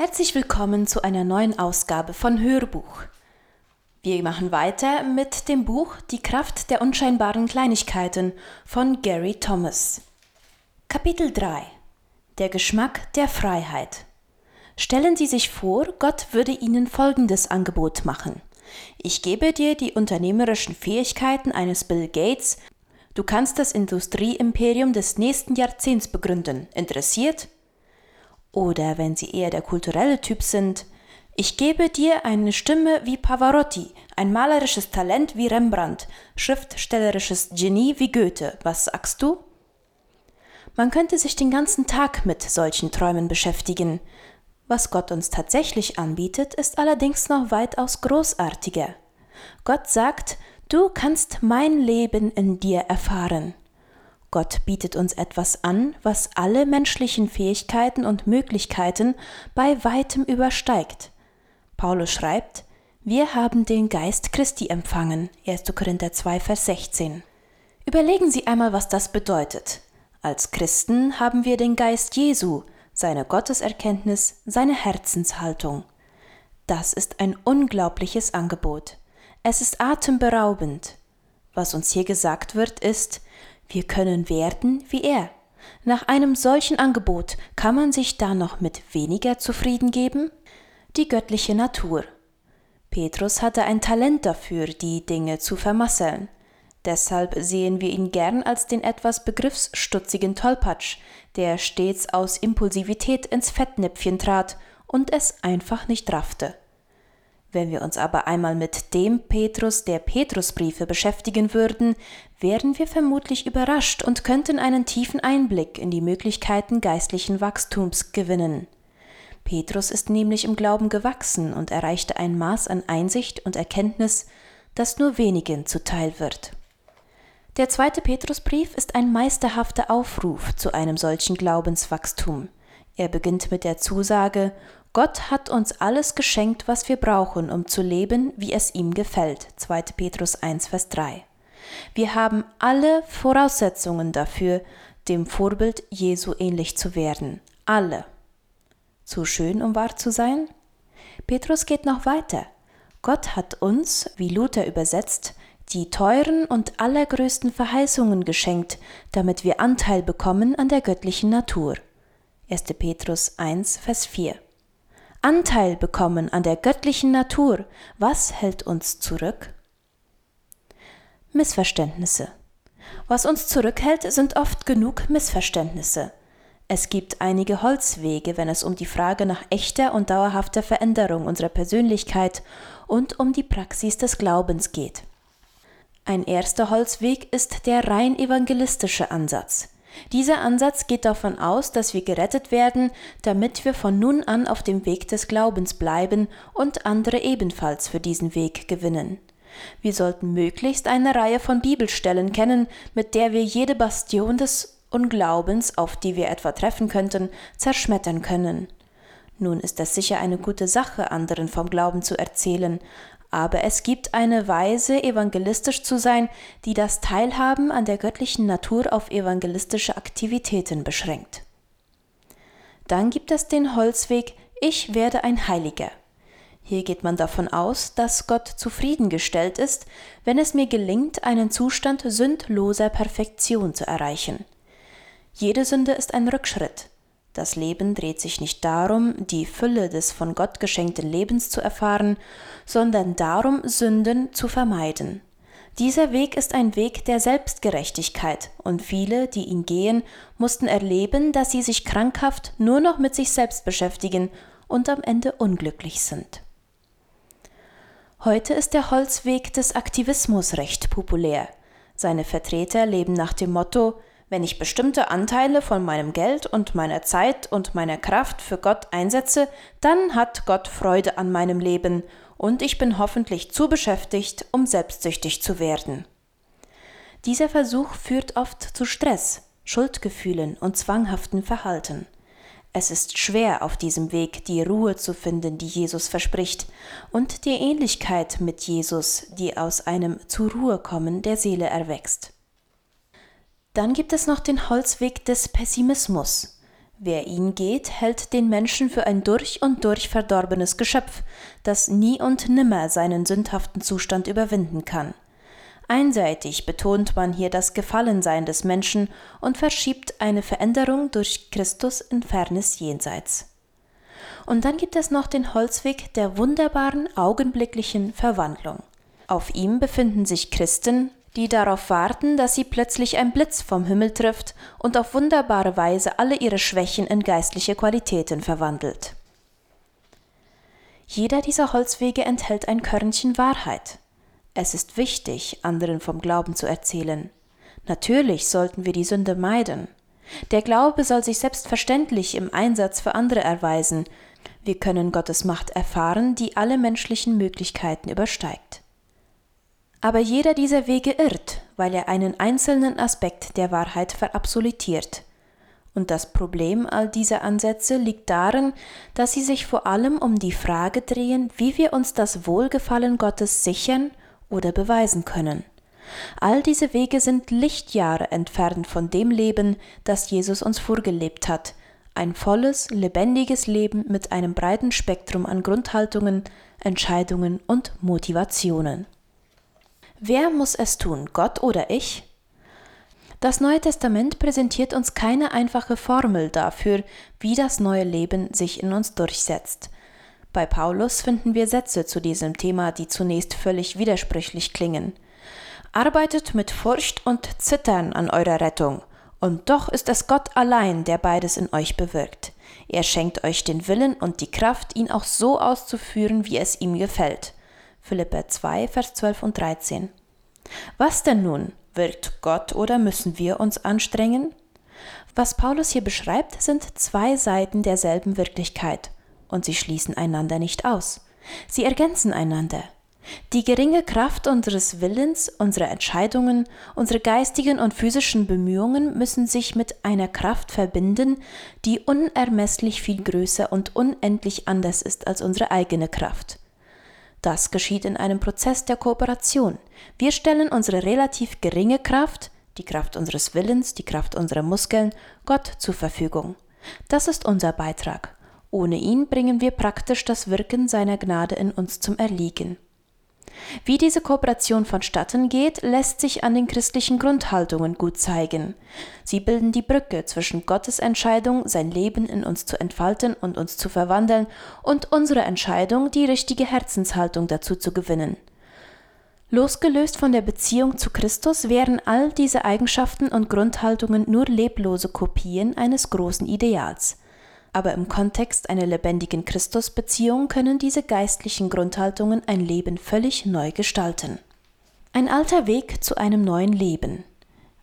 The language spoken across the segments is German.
Herzlich willkommen zu einer neuen Ausgabe von Hörbuch. Wir machen weiter mit dem Buch Die Kraft der unscheinbaren Kleinigkeiten von Gary Thomas. Kapitel 3 Der Geschmack der Freiheit. Stellen Sie sich vor, Gott würde Ihnen folgendes Angebot machen. Ich gebe dir die unternehmerischen Fähigkeiten eines Bill Gates. Du kannst das Industrieimperium des nächsten Jahrzehnts begründen. Interessiert? Oder wenn Sie eher der kulturelle Typ sind, ich gebe dir eine Stimme wie Pavarotti, ein malerisches Talent wie Rembrandt, schriftstellerisches Genie wie Goethe. Was sagst du? Man könnte sich den ganzen Tag mit solchen Träumen beschäftigen. Was Gott uns tatsächlich anbietet, ist allerdings noch weitaus großartiger. Gott sagt, du kannst mein Leben in dir erfahren. Gott bietet uns etwas an, was alle menschlichen Fähigkeiten und Möglichkeiten bei weitem übersteigt. Paulus schreibt, wir haben den Geist Christi empfangen. 1. Korinther 2, Vers 16. Überlegen Sie einmal, was das bedeutet. Als Christen haben wir den Geist Jesu, seine Gotteserkenntnis, seine Herzenshaltung. Das ist ein unglaubliches Angebot. Es ist atemberaubend. Was uns hier gesagt wird, ist, wir können werden wie er. Nach einem solchen Angebot kann man sich da noch mit weniger zufrieden geben? Die göttliche Natur. Petrus hatte ein Talent dafür, die Dinge zu vermasseln. Deshalb sehen wir ihn gern als den etwas begriffsstutzigen Tollpatsch, der stets aus Impulsivität ins Fettnäpfchen trat und es einfach nicht raffte. Wenn wir uns aber einmal mit dem Petrus der Petrusbriefe beschäftigen würden, wären wir vermutlich überrascht und könnten einen tiefen Einblick in die Möglichkeiten geistlichen Wachstums gewinnen. Petrus ist nämlich im Glauben gewachsen und erreichte ein Maß an Einsicht und Erkenntnis, das nur wenigen zuteil wird. Der zweite Petrusbrief ist ein meisterhafter Aufruf zu einem solchen Glaubenswachstum. Er beginnt mit der Zusage, Gott hat uns alles geschenkt, was wir brauchen, um zu leben, wie es ihm gefällt. 2. Petrus 1, Vers 3. Wir haben alle Voraussetzungen dafür, dem Vorbild Jesu ähnlich zu werden. Alle. Zu schön, um wahr zu sein? Petrus geht noch weiter. Gott hat uns, wie Luther übersetzt, die teuren und allergrößten Verheißungen geschenkt, damit wir Anteil bekommen an der göttlichen Natur. 1. Petrus 1, Vers 4. Anteil bekommen an der göttlichen Natur, was hält uns zurück? Missverständnisse. Was uns zurückhält, sind oft genug Missverständnisse. Es gibt einige Holzwege, wenn es um die Frage nach echter und dauerhafter Veränderung unserer Persönlichkeit und um die Praxis des Glaubens geht. Ein erster Holzweg ist der rein evangelistische Ansatz. Dieser Ansatz geht davon aus, dass wir gerettet werden, damit wir von nun an auf dem Weg des Glaubens bleiben und andere ebenfalls für diesen Weg gewinnen. Wir sollten möglichst eine Reihe von Bibelstellen kennen, mit der wir jede Bastion des Unglaubens, auf die wir etwa treffen könnten, zerschmettern können. Nun ist es sicher eine gute Sache, anderen vom Glauben zu erzählen, aber es gibt eine Weise, evangelistisch zu sein, die das Teilhaben an der göttlichen Natur auf evangelistische Aktivitäten beschränkt. Dann gibt es den Holzweg Ich werde ein Heiliger. Hier geht man davon aus, dass Gott zufriedengestellt ist, wenn es mir gelingt, einen Zustand sündloser Perfektion zu erreichen. Jede Sünde ist ein Rückschritt, das Leben dreht sich nicht darum, die Fülle des von Gott geschenkten Lebens zu erfahren, sondern darum, Sünden zu vermeiden. Dieser Weg ist ein Weg der Selbstgerechtigkeit, und viele, die ihn gehen, mussten erleben, dass sie sich krankhaft nur noch mit sich selbst beschäftigen und am Ende unglücklich sind. Heute ist der Holzweg des Aktivismus recht populär. Seine Vertreter leben nach dem Motto wenn ich bestimmte Anteile von meinem Geld und meiner Zeit und meiner Kraft für Gott einsetze, dann hat Gott Freude an meinem Leben und ich bin hoffentlich zu beschäftigt, um selbstsüchtig zu werden. Dieser Versuch führt oft zu Stress, Schuldgefühlen und zwanghaften Verhalten. Es ist schwer auf diesem Weg die Ruhe zu finden, die Jesus verspricht, und die Ähnlichkeit mit Jesus, die aus einem zur Ruhe kommen der Seele erwächst. Dann gibt es noch den Holzweg des Pessimismus. Wer ihn geht, hält den Menschen für ein durch und durch verdorbenes Geschöpf, das nie und nimmer seinen sündhaften Zustand überwinden kann. Einseitig betont man hier das Gefallensein des Menschen und verschiebt eine Veränderung durch Christus in fernes Jenseits. Und dann gibt es noch den Holzweg der wunderbaren augenblicklichen Verwandlung. Auf ihm befinden sich Christen, die darauf warten, dass sie plötzlich ein Blitz vom Himmel trifft und auf wunderbare Weise alle ihre Schwächen in geistliche Qualitäten verwandelt. Jeder dieser Holzwege enthält ein Körnchen Wahrheit. Es ist wichtig, anderen vom Glauben zu erzählen. Natürlich sollten wir die Sünde meiden. Der Glaube soll sich selbstverständlich im Einsatz für andere erweisen. Wir können Gottes Macht erfahren, die alle menschlichen Möglichkeiten übersteigt. Aber jeder dieser Wege irrt, weil er einen einzelnen Aspekt der Wahrheit verabsolutiert. Und das Problem all dieser Ansätze liegt darin, dass sie sich vor allem um die Frage drehen, wie wir uns das Wohlgefallen Gottes sichern oder beweisen können. All diese Wege sind Lichtjahre entfernt von dem Leben, das Jesus uns vorgelebt hat, ein volles, lebendiges Leben mit einem breiten Spektrum an Grundhaltungen, Entscheidungen und Motivationen. Wer muss es tun, Gott oder ich? Das Neue Testament präsentiert uns keine einfache Formel dafür, wie das neue Leben sich in uns durchsetzt. Bei Paulus finden wir Sätze zu diesem Thema, die zunächst völlig widersprüchlich klingen. Arbeitet mit Furcht und Zittern an eurer Rettung, und doch ist es Gott allein, der beides in euch bewirkt. Er schenkt euch den Willen und die Kraft, ihn auch so auszuführen, wie es ihm gefällt. Philipper 2, Vers 12 und 13. Was denn nun? Wirkt Gott oder müssen wir uns anstrengen? Was Paulus hier beschreibt, sind zwei Seiten derselben Wirklichkeit, und sie schließen einander nicht aus. Sie ergänzen einander. Die geringe Kraft unseres Willens, unserer Entscheidungen, unsere geistigen und physischen Bemühungen müssen sich mit einer Kraft verbinden, die unermesslich viel größer und unendlich anders ist als unsere eigene Kraft. Das geschieht in einem Prozess der Kooperation. Wir stellen unsere relativ geringe Kraft, die Kraft unseres Willens, die Kraft unserer Muskeln, Gott zur Verfügung. Das ist unser Beitrag. Ohne ihn bringen wir praktisch das Wirken seiner Gnade in uns zum Erliegen. Wie diese Kooperation vonstatten geht, lässt sich an den christlichen Grundhaltungen gut zeigen. Sie bilden die Brücke zwischen Gottes Entscheidung, sein Leben in uns zu entfalten und uns zu verwandeln, und unserer Entscheidung, die richtige Herzenshaltung dazu zu gewinnen. Losgelöst von der Beziehung zu Christus wären all diese Eigenschaften und Grundhaltungen nur leblose Kopien eines großen Ideals aber im Kontext einer lebendigen Christusbeziehung können diese geistlichen Grundhaltungen ein Leben völlig neu gestalten. Ein alter Weg zu einem neuen Leben.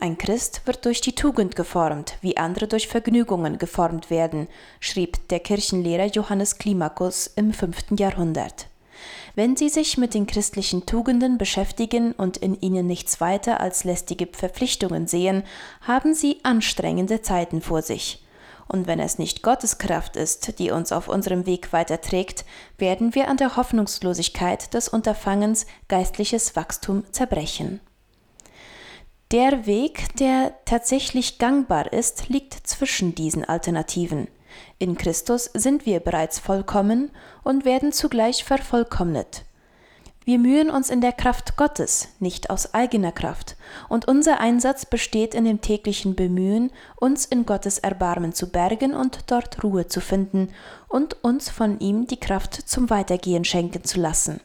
Ein Christ wird durch die Tugend geformt, wie andere durch Vergnügungen geformt werden, schrieb der Kirchenlehrer Johannes Klimakus im 5. Jahrhundert. Wenn Sie sich mit den christlichen Tugenden beschäftigen und in ihnen nichts weiter als lästige Verpflichtungen sehen, haben Sie anstrengende Zeiten vor sich. Und wenn es nicht Gottes Kraft ist, die uns auf unserem Weg weiterträgt, werden wir an der Hoffnungslosigkeit des Unterfangens geistliches Wachstum zerbrechen. Der Weg, der tatsächlich gangbar ist, liegt zwischen diesen Alternativen. In Christus sind wir bereits vollkommen und werden zugleich vervollkommnet. Wir mühen uns in der Kraft Gottes, nicht aus eigener Kraft, und unser Einsatz besteht in dem täglichen Bemühen, uns in Gottes Erbarmen zu bergen und dort Ruhe zu finden und uns von ihm die Kraft zum Weitergehen schenken zu lassen.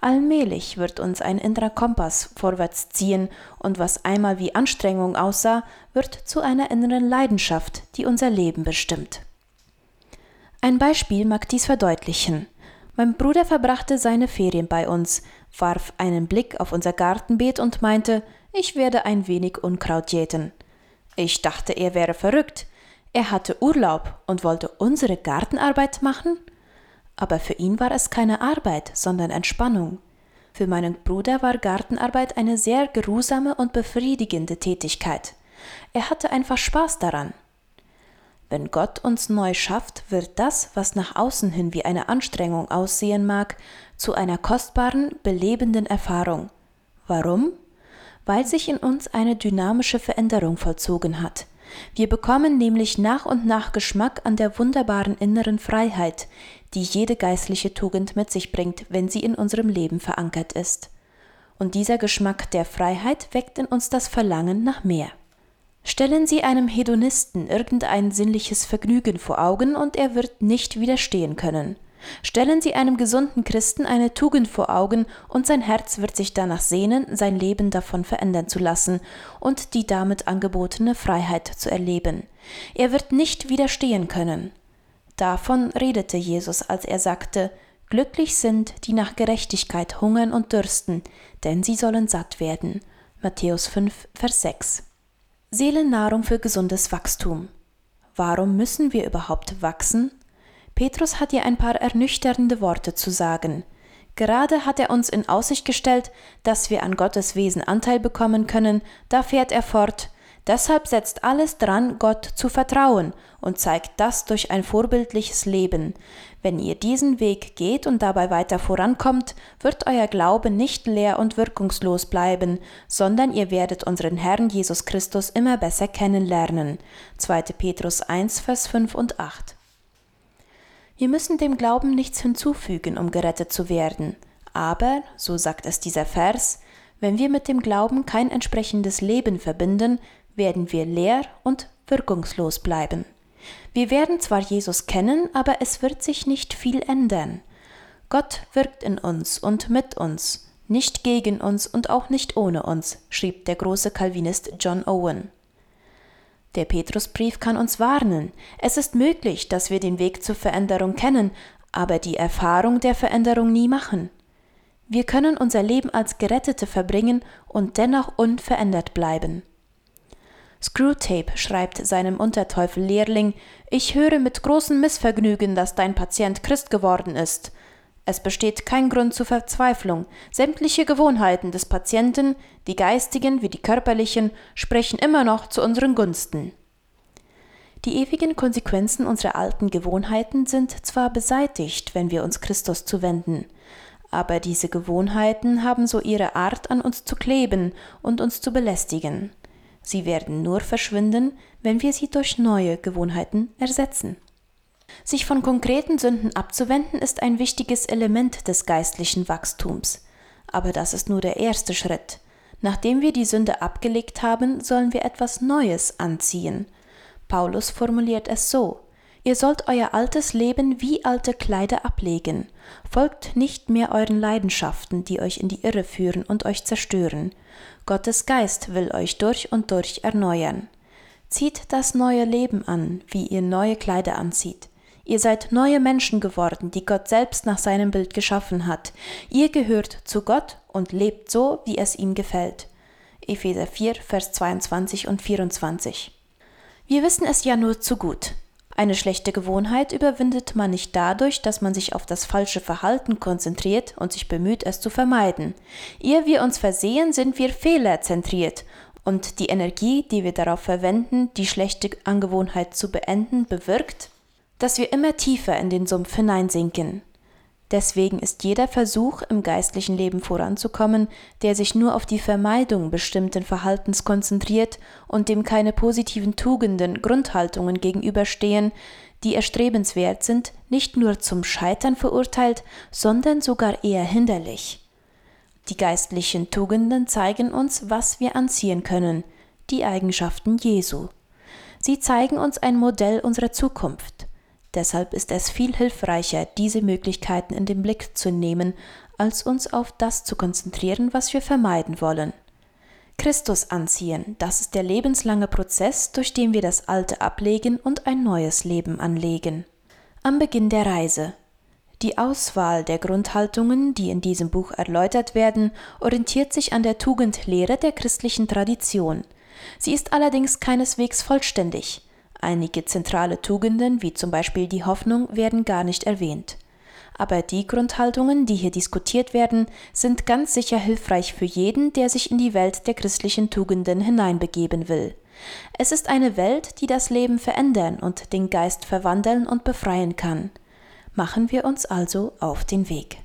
Allmählich wird uns ein innerer Kompass vorwärts ziehen, und was einmal wie Anstrengung aussah, wird zu einer inneren Leidenschaft, die unser Leben bestimmt. Ein Beispiel mag dies verdeutlichen. Mein Bruder verbrachte seine Ferien bei uns, warf einen Blick auf unser Gartenbeet und meinte, ich werde ein wenig Unkraut jäten. Ich dachte, er wäre verrückt. Er hatte Urlaub und wollte unsere Gartenarbeit machen? Aber für ihn war es keine Arbeit, sondern Entspannung. Für meinen Bruder war Gartenarbeit eine sehr geruhsame und befriedigende Tätigkeit. Er hatte einfach Spaß daran. Wenn Gott uns neu schafft, wird das, was nach außen hin wie eine Anstrengung aussehen mag, zu einer kostbaren, belebenden Erfahrung. Warum? Weil sich in uns eine dynamische Veränderung vollzogen hat. Wir bekommen nämlich nach und nach Geschmack an der wunderbaren inneren Freiheit, die jede geistliche Tugend mit sich bringt, wenn sie in unserem Leben verankert ist. Und dieser Geschmack der Freiheit weckt in uns das Verlangen nach mehr. Stellen Sie einem Hedonisten irgendein sinnliches Vergnügen vor Augen und er wird nicht widerstehen können. Stellen Sie einem gesunden Christen eine Tugend vor Augen und sein Herz wird sich danach sehnen, sein Leben davon verändern zu lassen und die damit angebotene Freiheit zu erleben. Er wird nicht widerstehen können. Davon redete Jesus, als er sagte, Glücklich sind, die nach Gerechtigkeit hungern und dürsten, denn sie sollen satt werden. Matthäus 5, Vers 6. Seelennahrung für gesundes Wachstum. Warum müssen wir überhaupt wachsen? Petrus hat ihr ein paar ernüchternde Worte zu sagen. Gerade hat er uns in Aussicht gestellt, dass wir an Gottes Wesen Anteil bekommen können, da fährt er fort, deshalb setzt alles dran, Gott zu vertrauen und zeigt das durch ein vorbildliches Leben. Wenn ihr diesen Weg geht und dabei weiter vorankommt, wird euer Glaube nicht leer und wirkungslos bleiben, sondern ihr werdet unseren Herrn Jesus Christus immer besser kennenlernen. 2. Petrus 1, Vers 5 und 8. Wir müssen dem Glauben nichts hinzufügen, um gerettet zu werden. Aber, so sagt es dieser Vers, wenn wir mit dem Glauben kein entsprechendes Leben verbinden, werden wir leer und wirkungslos bleiben. Wir werden zwar Jesus kennen, aber es wird sich nicht viel ändern. Gott wirkt in uns und mit uns, nicht gegen uns und auch nicht ohne uns, schrieb der große Calvinist John Owen. Der Petrusbrief kann uns warnen. Es ist möglich, dass wir den Weg zur Veränderung kennen, aber die Erfahrung der Veränderung nie machen. Wir können unser Leben als Gerettete verbringen und dennoch unverändert bleiben. Screwtape schreibt seinem Unterteufel-Lehrling: Ich höre mit großem Missvergnügen, dass dein Patient Christ geworden ist. Es besteht kein Grund zur Verzweiflung. Sämtliche Gewohnheiten des Patienten, die geistigen wie die körperlichen, sprechen immer noch zu unseren Gunsten. Die ewigen Konsequenzen unserer alten Gewohnheiten sind zwar beseitigt, wenn wir uns Christus zuwenden, aber diese Gewohnheiten haben so ihre Art, an uns zu kleben und uns zu belästigen. Sie werden nur verschwinden, wenn wir sie durch neue Gewohnheiten ersetzen. Sich von konkreten Sünden abzuwenden ist ein wichtiges Element des geistlichen Wachstums. Aber das ist nur der erste Schritt. Nachdem wir die Sünde abgelegt haben, sollen wir etwas Neues anziehen. Paulus formuliert es so Ihr sollt euer altes Leben wie alte Kleider ablegen. Folgt nicht mehr euren Leidenschaften, die euch in die Irre führen und euch zerstören. Gottes Geist will euch durch und durch erneuern. Zieht das neue Leben an, wie ihr neue Kleider anzieht. Ihr seid neue Menschen geworden, die Gott selbst nach seinem Bild geschaffen hat. Ihr gehört zu Gott und lebt so, wie es ihm gefällt. Epheser 4, Vers 22 und 24. Wir wissen es ja nur zu gut. Eine schlechte Gewohnheit überwindet man nicht dadurch, dass man sich auf das falsche Verhalten konzentriert und sich bemüht, es zu vermeiden. Ehe wir uns versehen, sind wir fehlerzentriert und die Energie, die wir darauf verwenden, die schlechte Angewohnheit zu beenden, bewirkt, dass wir immer tiefer in den Sumpf hineinsinken. Deswegen ist jeder Versuch, im geistlichen Leben voranzukommen, der sich nur auf die Vermeidung bestimmten Verhaltens konzentriert und dem keine positiven Tugenden, Grundhaltungen gegenüberstehen, die erstrebenswert sind, nicht nur zum Scheitern verurteilt, sondern sogar eher hinderlich. Die geistlichen Tugenden zeigen uns, was wir anziehen können, die Eigenschaften Jesu. Sie zeigen uns ein Modell unserer Zukunft. Deshalb ist es viel hilfreicher, diese Möglichkeiten in den Blick zu nehmen, als uns auf das zu konzentrieren, was wir vermeiden wollen. Christus anziehen, das ist der lebenslange Prozess, durch den wir das Alte ablegen und ein neues Leben anlegen. Am Beginn der Reise. Die Auswahl der Grundhaltungen, die in diesem Buch erläutert werden, orientiert sich an der Tugendlehre der christlichen Tradition. Sie ist allerdings keineswegs vollständig. Einige zentrale Tugenden, wie zum Beispiel die Hoffnung, werden gar nicht erwähnt. Aber die Grundhaltungen, die hier diskutiert werden, sind ganz sicher hilfreich für jeden, der sich in die Welt der christlichen Tugenden hineinbegeben will. Es ist eine Welt, die das Leben verändern und den Geist verwandeln und befreien kann. Machen wir uns also auf den Weg.